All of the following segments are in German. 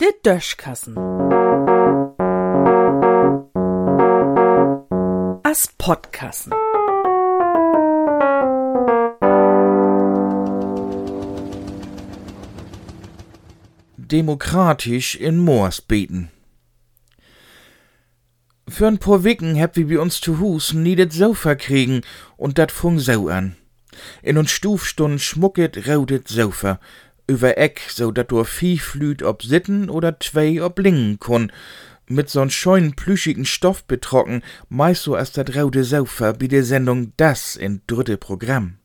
Der Döschkassen. As Podkassen. Demokratisch in Moors beten. Für ein paar Wicken hab wie bei uns zu Hus det Sofa kriegen und dat fung so an. In uns Stufstund schmucket raudet Sofa, über Eck, so dat du Vieh flüht ob Sitten oder zwei ob Lingen kun, mit so'n scheuen plüschigen Stoff betrocken, meist so als dat raude Sofa bi der Sendung Das in dritte Programm.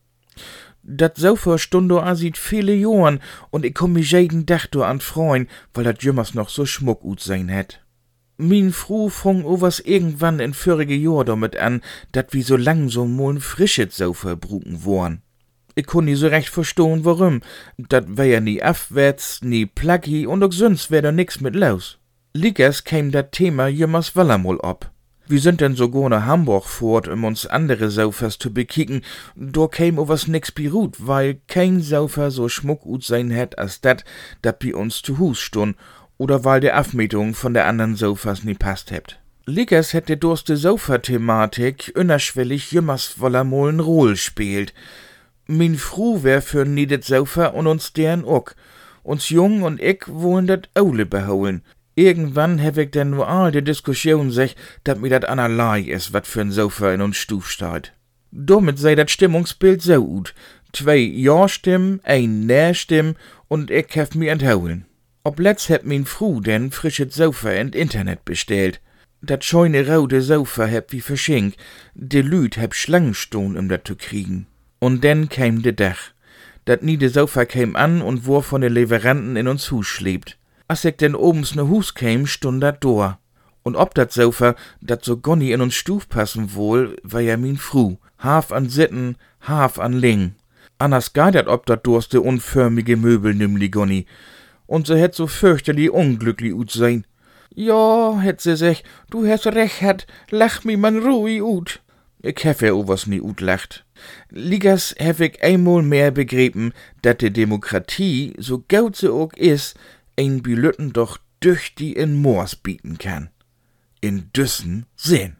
Dat Sofa stund do asit viele Johren und ich komm mich jeden Dach do an freuen, weil dat jümmers noch so schmuck ut sein hätt. Min Fru fung overs irgendwann in vorige Jahr damit an, dat wie so lang so moln frischet Sofa bruken worn. Ich kunn nie so recht verstohn, warum. Dat wär ja nie afwärts, nie plaggi und auch sonst wär da nix mit los. Liegers käm dat Thema jümmers wallermol ob. Wir sind denn so go nach Hamburg fort, um uns andere Sofas zu bekicken. Do käm overs nix birut, weil kein Sofa so schmuck ut sein hätt als dat, dat bi uns zu Hus stund oder weil der Aufmietung von der anderen Sofas nie passt hebt. Lickers hätte durste Sofa-Thematik unerschwellig jümmers woller molen Rohl spielt. Min Fru wär für niedet Sofa und uns deren uck. Uns Jung und ich wollen dat Aule beholen. Irgendwann hab ich denn nur all die Diskussion sech, dat mir dat anerlei is, wat für ein Sofa in uns Stuf steht. Damit sei dat Stimmungsbild so gut. Zwei Ja-Stimmen, ein Nee-Stimm und ich hef mi entholen. Ob letzt heb min Fru denn frisches Sofa in Internet bestellt. Dat scheune raude Sofa heb wie verschenk, de Lüd heb Schlangenstohn um dat zu kriegen. Und denn käm de Dach. Dat niede Sofa käm an und wur von de Leveranten in uns Hus schlebt. As ich denn obens ne Hus käm, stund dat Dor. Und ob dat Sofa, dat so gonni in uns Stuf passen wohl, war ja min Fru. Haf an Sitten, Haf an Ling. Anders gar ob dat durste unförmige Möbel nimmli gonni und se hätt so fürchterlich unglücklich ut sein. Ja, hätt se sech, du hast recht hat, lach mi man ruhig ut. Ich hef ja was nie ut lacht. Ligas hef ich einmal mehr begrieben, dat de Demokratie, so gaut se ook is, ein Bilütten doch durch die in Moors bieten kann. In düssen Sinn.